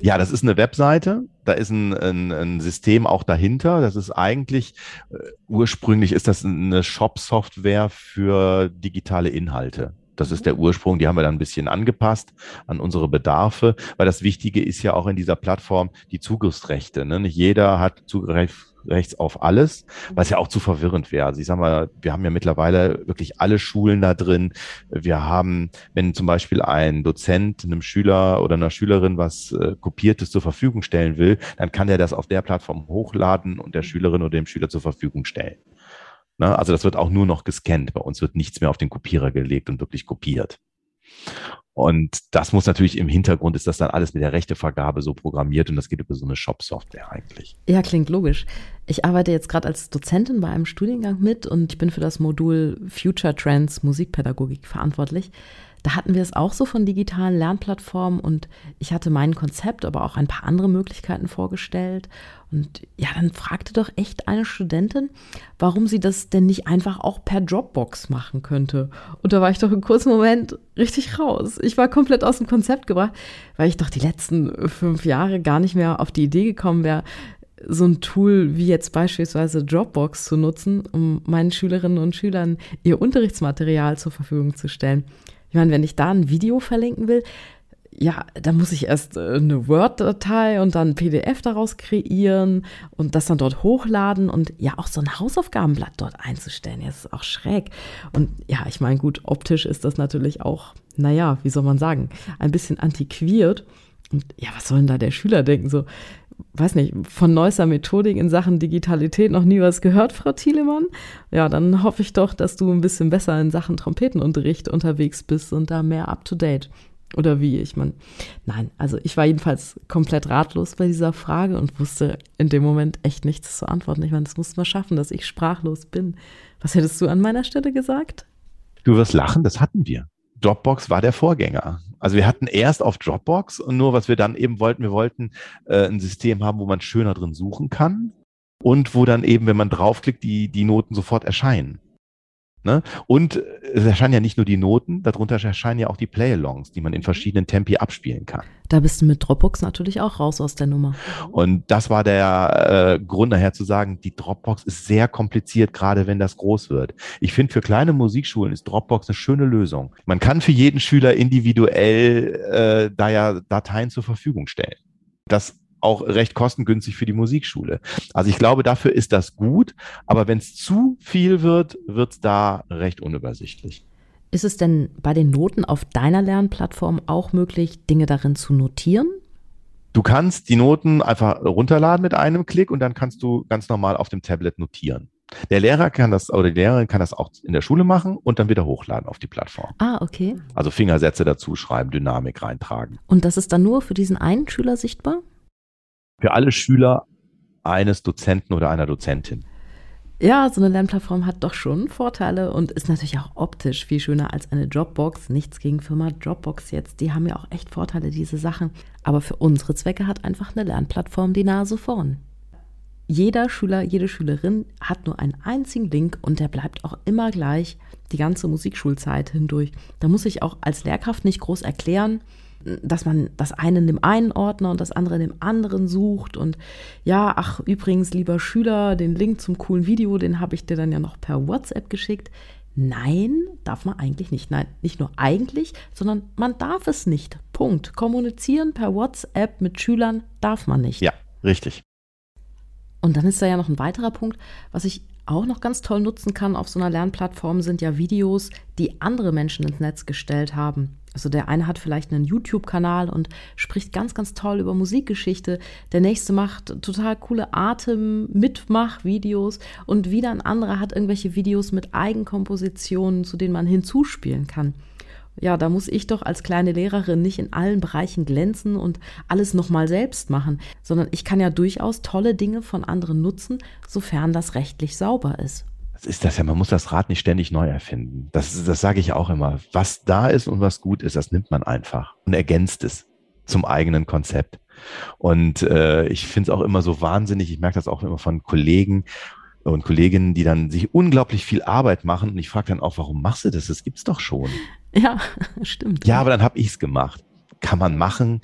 Ja, das ist eine Webseite. Da ist ein, ein, ein System auch dahinter. Das ist eigentlich, äh, ursprünglich ist das eine Shop-Software für digitale Inhalte. Das ist der Ursprung. Die haben wir dann ein bisschen angepasst an unsere Bedarfe, weil das Wichtige ist ja auch in dieser Plattform die Zugriffsrechte. Ne? Nicht jeder hat Zugriff rechts auf alles, was ja auch zu verwirrend wäre. Also ich sag mal, wir haben ja mittlerweile wirklich alle Schulen da drin. Wir haben, wenn zum Beispiel ein Dozent einem Schüler oder einer Schülerin was äh, Kopiertes zur Verfügung stellen will, dann kann der das auf der Plattform hochladen und der Schülerin oder dem Schüler zur Verfügung stellen. Ne? Also das wird auch nur noch gescannt. Bei uns wird nichts mehr auf den Kopierer gelegt und wirklich kopiert. Und das muss natürlich im Hintergrund ist das dann alles mit der Rechtevergabe so programmiert und das geht über so eine Shop-Software eigentlich.
Ja, klingt logisch. Ich arbeite jetzt gerade als Dozentin bei einem Studiengang mit und ich bin für das Modul Future Trends Musikpädagogik verantwortlich. Da hatten wir es auch so von digitalen Lernplattformen und ich hatte mein Konzept, aber auch ein paar andere Möglichkeiten vorgestellt. Und ja, dann fragte doch echt eine Studentin, warum sie das denn nicht einfach auch per Dropbox machen könnte. Und da war ich doch im kurzen Moment richtig raus. Ich war komplett aus dem Konzept gebracht, weil ich doch die letzten fünf Jahre gar nicht mehr auf die Idee gekommen wäre, so ein Tool wie jetzt beispielsweise Dropbox zu nutzen, um meinen Schülerinnen und Schülern ihr Unterrichtsmaterial zur Verfügung zu stellen. Ich meine, wenn ich da ein Video verlinken will, ja, da muss ich erst äh, eine Word-Datei und dann ein PDF daraus kreieren und das dann dort hochladen und ja auch so ein Hausaufgabenblatt dort einzustellen. Ja, das ist auch schräg. Und ja, ich meine, gut, optisch ist das natürlich auch, naja, wie soll man sagen, ein bisschen antiquiert. Und ja, was soll denn da der Schüler denken? So, weiß nicht, von neuester Methodik in Sachen Digitalität noch nie was gehört, Frau Thielemann? Ja, dann hoffe ich doch, dass du ein bisschen besser in Sachen Trompetenunterricht unterwegs bist und da mehr up to date. Oder wie? Ich meine, nein, also ich war jedenfalls komplett ratlos bei dieser Frage und wusste in dem Moment echt nichts zu antworten. Ich meine, das mussten wir schaffen, dass ich sprachlos bin. Was hättest du an meiner Stelle gesagt?
Du wirst lachen, das hatten wir. Dropbox war der Vorgänger. Also wir hatten erst auf Dropbox und nur was wir dann eben wollten, wir wollten äh, ein System haben, wo man schöner drin suchen kann und wo dann eben, wenn man draufklickt, die, die Noten sofort erscheinen. Ne? Und es erscheinen ja nicht nur die Noten, darunter erscheinen ja auch die Play-Alongs, die man in verschiedenen Tempi abspielen kann.
Da bist du mit Dropbox natürlich auch raus aus der Nummer.
Und das war der äh, Grund nachher zu sagen, die Dropbox ist sehr kompliziert, gerade wenn das groß wird. Ich finde, für kleine Musikschulen ist Dropbox eine schöne Lösung. Man kann für jeden Schüler individuell äh, da ja Dateien zur Verfügung stellen. Das auch recht kostengünstig für die Musikschule. Also ich glaube, dafür ist das gut, aber wenn es zu viel wird, wird es da recht unübersichtlich.
Ist es denn bei den Noten auf deiner Lernplattform auch möglich, Dinge darin zu notieren?
Du kannst die Noten einfach runterladen mit einem Klick und dann kannst du ganz normal auf dem Tablet notieren. Der Lehrer kann das oder die Lehrerin kann das auch in der Schule machen und dann wieder hochladen auf die Plattform.
Ah, okay.
Also Fingersätze dazu schreiben, Dynamik reintragen.
Und das ist dann nur für diesen einen Schüler sichtbar?
Für alle Schüler eines Dozenten oder einer Dozentin.
Ja, so eine Lernplattform hat doch schon Vorteile und ist natürlich auch optisch viel schöner als eine Dropbox. Nichts gegen Firma Dropbox jetzt. Die haben ja auch echt Vorteile, diese Sachen. Aber für unsere Zwecke hat einfach eine Lernplattform die Nase vorn. Jeder Schüler, jede Schülerin hat nur einen einzigen Link und der bleibt auch immer gleich die ganze Musikschulzeit hindurch. Da muss ich auch als Lehrkraft nicht groß erklären, dass man das eine in dem einen Ordner und das andere in dem anderen sucht. Und ja, ach, übrigens, lieber Schüler, den Link zum coolen Video, den habe ich dir dann ja noch per WhatsApp geschickt. Nein, darf man eigentlich nicht. Nein, nicht nur eigentlich, sondern man darf es nicht. Punkt. Kommunizieren per WhatsApp mit Schülern darf man nicht.
Ja, richtig.
Und dann ist da ja noch ein weiterer Punkt, was ich auch noch ganz toll nutzen kann auf so einer Lernplattform, sind ja Videos, die andere Menschen ins Netz gestellt haben. Also der eine hat vielleicht einen YouTube-Kanal und spricht ganz, ganz toll über Musikgeschichte. Der nächste macht total coole Atem-Mitmach-Videos und wieder ein anderer hat irgendwelche Videos mit Eigenkompositionen, zu denen man hinzuspielen kann. Ja, da muss ich doch als kleine Lehrerin nicht in allen Bereichen glänzen und alles nochmal selbst machen, sondern ich kann ja durchaus tolle Dinge von anderen nutzen, sofern das rechtlich sauber ist
ist das ja, man muss das Rad nicht ständig neu erfinden. Das, das sage ich auch immer. Was da ist und was gut ist, das nimmt man einfach und ergänzt es zum eigenen Konzept. Und äh, ich finde es auch immer so wahnsinnig, ich merke das auch immer von Kollegen und Kolleginnen, die dann sich unglaublich viel Arbeit machen. Und ich frage dann auch, warum machst du das? Das gibt's doch schon.
Ja, stimmt.
Ja, aber dann habe ich es gemacht. Kann man machen,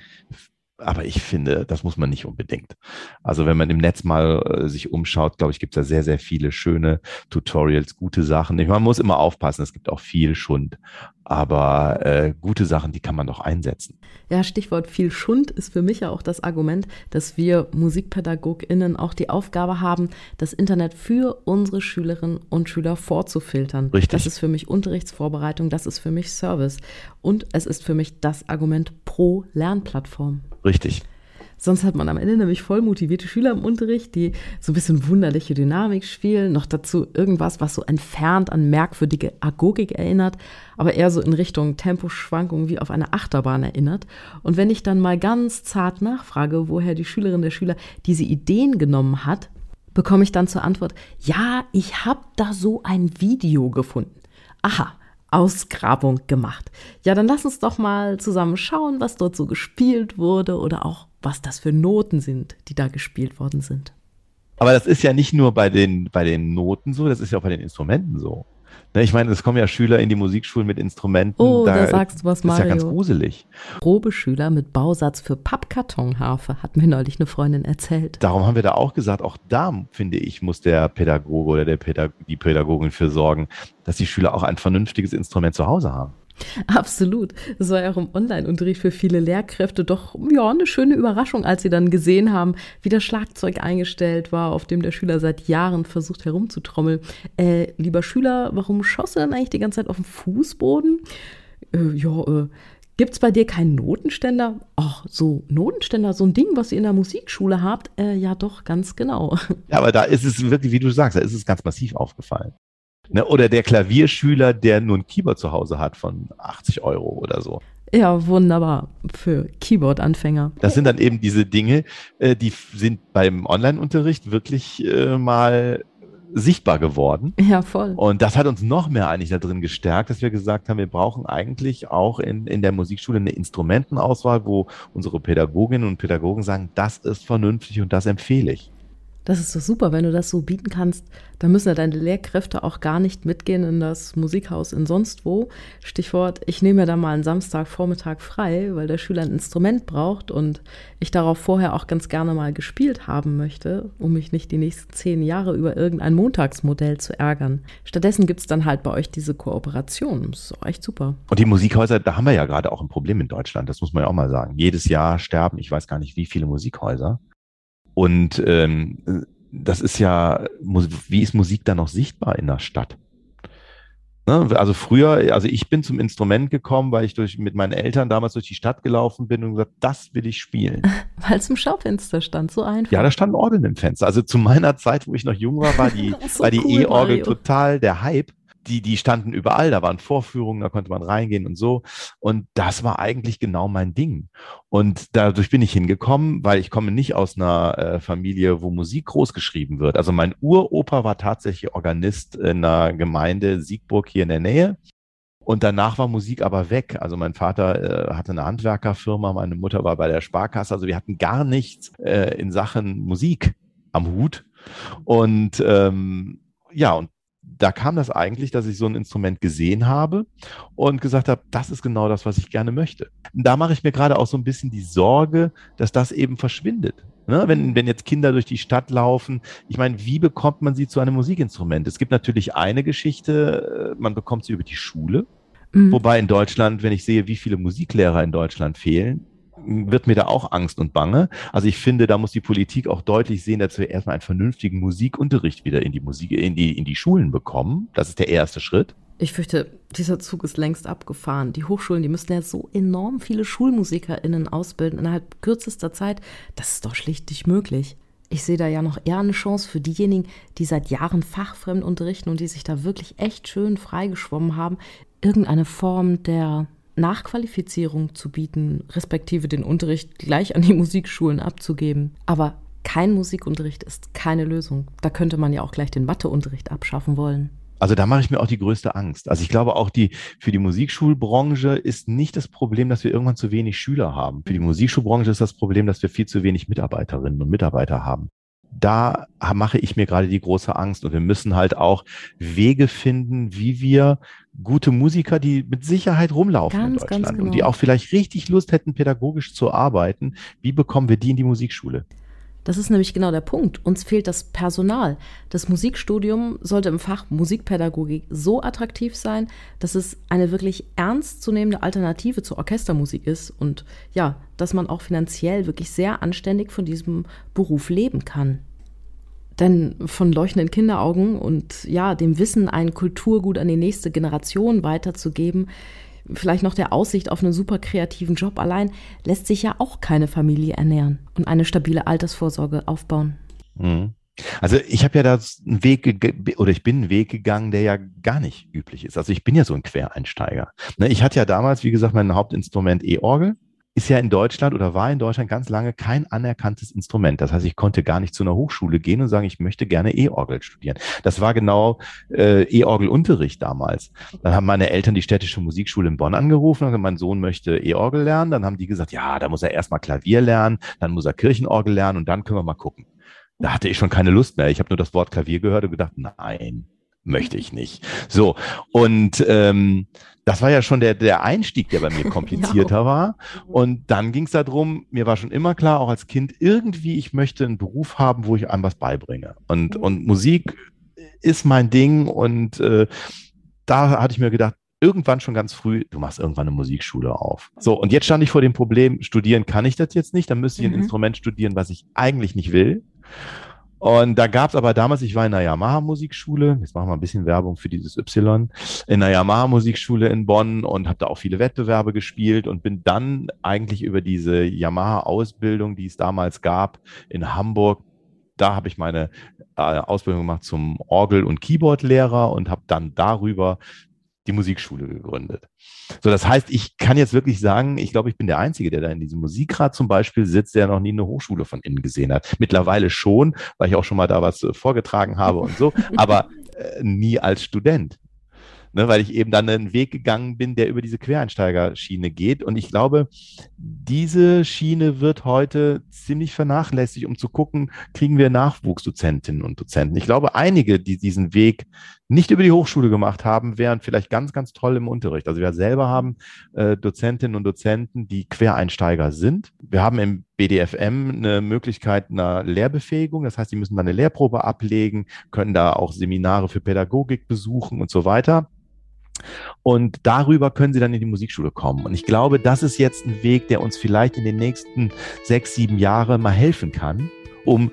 aber ich finde, das muss man nicht unbedingt. Also wenn man im Netz mal äh, sich umschaut, glaube ich, gibt es da sehr, sehr viele schöne Tutorials, gute Sachen. Man muss immer aufpassen, es gibt auch viel Schund, aber äh, gute Sachen, die kann man doch einsetzen.
Ja, Stichwort viel Schund ist für mich ja auch das Argument, dass wir MusikpädagogInnen auch die Aufgabe haben, das Internet für unsere Schülerinnen und Schüler vorzufiltern.
Richtig.
Das ist für mich Unterrichtsvorbereitung, das ist für mich Service und es ist für mich das Argument pro Lernplattform.
Richtig.
Sonst hat man am Ende nämlich voll motivierte Schüler im Unterricht, die so ein bisschen wunderliche Dynamik spielen, noch dazu irgendwas, was so entfernt an merkwürdige Agogik erinnert, aber eher so in Richtung Temposchwankungen wie auf einer Achterbahn erinnert. Und wenn ich dann mal ganz zart nachfrage, woher die Schülerin der Schüler diese Ideen genommen hat, bekomme ich dann zur Antwort, ja, ich habe da so ein Video gefunden. Aha, Ausgrabung gemacht. Ja, dann lass uns doch mal zusammen schauen, was dort so gespielt wurde oder auch was das für Noten sind, die da gespielt worden sind.
Aber das ist ja nicht nur bei den, bei den Noten so, das ist ja auch bei den Instrumenten so. Ne, ich meine, es kommen ja Schüler in die Musikschulen mit Instrumenten.
Oh, da, da sagst du was, Mario.
Das ist ja ganz gruselig.
Probeschüler mit Bausatz für Pappkartonharfe, hat mir neulich eine Freundin erzählt.
Darum haben wir da auch gesagt, auch da, finde ich, muss der Pädagoge oder der Pädag die Pädagogin für sorgen, dass die Schüler auch ein vernünftiges Instrument zu Hause haben.
Absolut. Das war ja auch im Online-Unterricht für viele Lehrkräfte doch ja eine schöne Überraschung, als sie dann gesehen haben, wie das Schlagzeug eingestellt war, auf dem der Schüler seit Jahren versucht herumzutrommeln. Äh, lieber Schüler, warum schaust du denn eigentlich die ganze Zeit auf den Fußboden? Äh, ja, äh, Gibt es bei dir keinen Notenständer? Ach, so Notenständer, so ein Ding, was ihr in der Musikschule habt? Äh, ja, doch, ganz genau.
Ja, aber da ist es wirklich, wie du sagst, da ist es ganz massiv aufgefallen. Ne? Oder der Klavierschüler, der nur ein Keyboard zu Hause hat von 80 Euro oder so.
Ja, wunderbar für Keyboard-Anfänger.
Das sind dann eben diese Dinge, äh, die sind beim Online-Unterricht wirklich äh, mal sichtbar geworden.
Ja, voll.
Und das hat uns noch mehr eigentlich da drin gestärkt, dass wir gesagt haben, wir brauchen eigentlich auch in, in der Musikschule eine Instrumentenauswahl, wo unsere Pädagoginnen und Pädagogen sagen, das ist vernünftig und das empfehle ich.
Das ist doch super, wenn du das so bieten kannst. Da müssen ja deine Lehrkräfte auch gar nicht mitgehen in das Musikhaus in sonst wo. Stichwort, ich nehme mir da mal einen Samstagvormittag frei, weil der Schüler ein Instrument braucht und ich darauf vorher auch ganz gerne mal gespielt haben möchte, um mich nicht die nächsten zehn Jahre über irgendein Montagsmodell zu ärgern. Stattdessen gibt es dann halt bei euch diese Kooperation. Das ist echt super.
Und die Musikhäuser, da haben wir ja gerade auch ein Problem in Deutschland. Das muss man ja auch mal sagen. Jedes Jahr sterben, ich weiß gar nicht, wie viele Musikhäuser. Und ähm, das ist ja, wie ist Musik dann noch sichtbar in der Stadt? Ne? Also früher, also ich bin zum Instrument gekommen, weil ich durch, mit meinen Eltern damals durch die Stadt gelaufen bin und gesagt, das will ich spielen.
Weil es im Schaufenster stand, so einfach.
Ja, da standen Orgeln im Fenster. Also zu meiner Zeit, wo ich noch jung war, war die, so war die cool, E-Orgel total der Hype. Die, die standen überall, da waren Vorführungen, da konnte man reingehen und so. Und das war eigentlich genau mein Ding. Und dadurch bin ich hingekommen, weil ich komme nicht aus einer äh, Familie, wo Musik groß geschrieben wird. Also mein Uropa war tatsächlich Organist in einer Gemeinde Siegburg hier in der Nähe. Und danach war Musik aber weg. Also mein Vater äh, hatte eine Handwerkerfirma, meine Mutter war bei der Sparkasse. Also wir hatten gar nichts äh, in Sachen Musik am Hut. Und ähm, ja, und da kam das eigentlich, dass ich so ein Instrument gesehen habe und gesagt habe, das ist genau das, was ich gerne möchte. Da mache ich mir gerade auch so ein bisschen die Sorge, dass das eben verschwindet. Ne? Wenn, wenn jetzt Kinder durch die Stadt laufen, ich meine, wie bekommt man sie zu einem Musikinstrument? Es gibt natürlich eine Geschichte, äh, man bekommt sie über die Schule. Mhm. Wobei in Deutschland, wenn ich sehe, wie viele Musiklehrer in Deutschland fehlen, wird mir da auch Angst und Bange. Also ich finde, da muss die Politik auch deutlich sehen, dass wir erstmal einen vernünftigen Musikunterricht wieder in die Musik, in die, in die Schulen bekommen. Das ist der erste Schritt.
Ich fürchte, dieser Zug ist längst abgefahren. Die Hochschulen, die müssen ja so enorm viele SchulmusikerInnen ausbilden innerhalb kürzester Zeit. Das ist doch schlicht nicht möglich. Ich sehe da ja noch eher eine Chance für diejenigen, die seit Jahren fachfremd unterrichten und die sich da wirklich echt schön freigeschwommen haben, irgendeine Form der Nachqualifizierung zu bieten, respektive den Unterricht gleich an die Musikschulen abzugeben. Aber kein Musikunterricht ist keine Lösung. Da könnte man ja auch gleich den Matheunterricht abschaffen wollen.
Also da mache ich mir auch die größte Angst. Also ich glaube auch die für die Musikschulbranche ist nicht das Problem, dass wir irgendwann zu wenig Schüler haben. Für die Musikschulbranche ist das Problem, dass wir viel zu wenig Mitarbeiterinnen und Mitarbeiter haben da mache ich mir gerade die große Angst. Und wir müssen halt auch Wege finden, wie wir gute Musiker, die mit Sicherheit rumlaufen ganz, in Deutschland genau. und die genau. auch vielleicht richtig Lust hätten, pädagogisch zu arbeiten, wie bekommen wir die in die Musikschule?
Das ist nämlich genau der Punkt. Uns fehlt das Personal. Das Musikstudium sollte im Fach Musikpädagogik so attraktiv sein, dass es eine wirklich ernstzunehmende Alternative zur Orchestermusik ist und ja, dass man auch finanziell wirklich sehr anständig von diesem Beruf leben kann. Denn von leuchtenden Kinderaugen und ja, dem Wissen, ein Kulturgut an die nächste Generation weiterzugeben, vielleicht noch der Aussicht auf einen super kreativen Job allein, lässt sich ja auch keine Familie ernähren und eine stabile Altersvorsorge aufbauen.
Mhm. Also ich habe ja da einen Weg oder ich bin einen Weg gegangen, der ja gar nicht üblich ist. Also ich bin ja so ein Quereinsteiger. Ne, ich hatte ja damals, wie gesagt, mein Hauptinstrument E-Orgel ist ja in Deutschland oder war in Deutschland ganz lange kein anerkanntes Instrument. Das heißt, ich konnte gar nicht zu einer Hochschule gehen und sagen, ich möchte gerne E-Orgel studieren. Das war genau äh, E-Orgelunterricht damals. Dann haben meine Eltern die städtische Musikschule in Bonn angerufen und gesagt, mein Sohn möchte E-Orgel lernen. Dann haben die gesagt, ja, da muss er erstmal Klavier lernen, dann muss er Kirchenorgel lernen und dann können wir mal gucken. Da hatte ich schon keine Lust mehr. Ich habe nur das Wort Klavier gehört und gedacht, nein, möchte ich nicht. So, und ähm, das war ja schon der, der Einstieg, der bei mir komplizierter ja. war. Und dann ging es darum, mir war schon immer klar, auch als Kind, irgendwie, ich möchte einen Beruf haben, wo ich einem was beibringe. Und, mhm. und Musik ist mein Ding. Und äh, da hatte ich mir gedacht, irgendwann schon ganz früh, du machst irgendwann eine Musikschule auf. So, und jetzt stand ich vor dem Problem, studieren kann ich das jetzt nicht, dann müsste ich ein mhm. Instrument studieren, was ich eigentlich nicht will. Und da gab es aber damals, ich war in der Yamaha-Musikschule, jetzt machen wir ein bisschen Werbung für dieses Y, in der Yamaha-Musikschule in Bonn und habe da auch viele Wettbewerbe gespielt und bin dann eigentlich über diese Yamaha-Ausbildung, die es damals gab, in Hamburg, da habe ich meine äh, Ausbildung gemacht zum Orgel- und Keyboard-Lehrer und habe dann darüber die Musikschule gegründet. So, das heißt, ich kann jetzt wirklich sagen, ich glaube, ich bin der Einzige, der da in diesem Musikrat zum Beispiel sitzt, der noch nie eine Hochschule von innen gesehen hat. Mittlerweile schon, weil ich auch schon mal da was äh, vorgetragen habe und so, aber äh, nie als Student ne, weil ich eben dann einen Weg gegangen bin, der über diese Quereinsteigerschiene geht. Und ich glaube, diese Schiene wird heute ziemlich vernachlässigt, um zu gucken, kriegen wir Nachwuchsdozentinnen und Dozenten. Ich glaube, einige, die diesen Weg nicht über die Hochschule gemacht haben, wären vielleicht ganz, ganz toll im Unterricht. Also wir selber haben äh, Dozentinnen und Dozenten, die Quereinsteiger sind. Wir haben im BDFM eine Möglichkeit einer Lehrbefähigung. Das heißt, die müssen dann eine Lehrprobe ablegen, können da auch Seminare für Pädagogik besuchen und so weiter. Und darüber können sie dann in die Musikschule kommen. Und ich glaube, das ist jetzt ein Weg, der uns vielleicht in den nächsten sechs, sieben Jahren mal helfen kann, um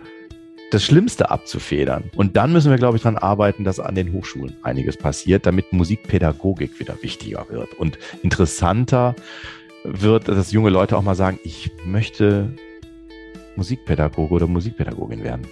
das Schlimmste abzufedern. Und dann müssen wir, glaube ich, daran arbeiten, dass an den Hochschulen einiges passiert, damit Musikpädagogik wieder wichtiger wird und interessanter wird, dass junge Leute auch mal sagen, ich möchte Musikpädagoge oder Musikpädagogin werden.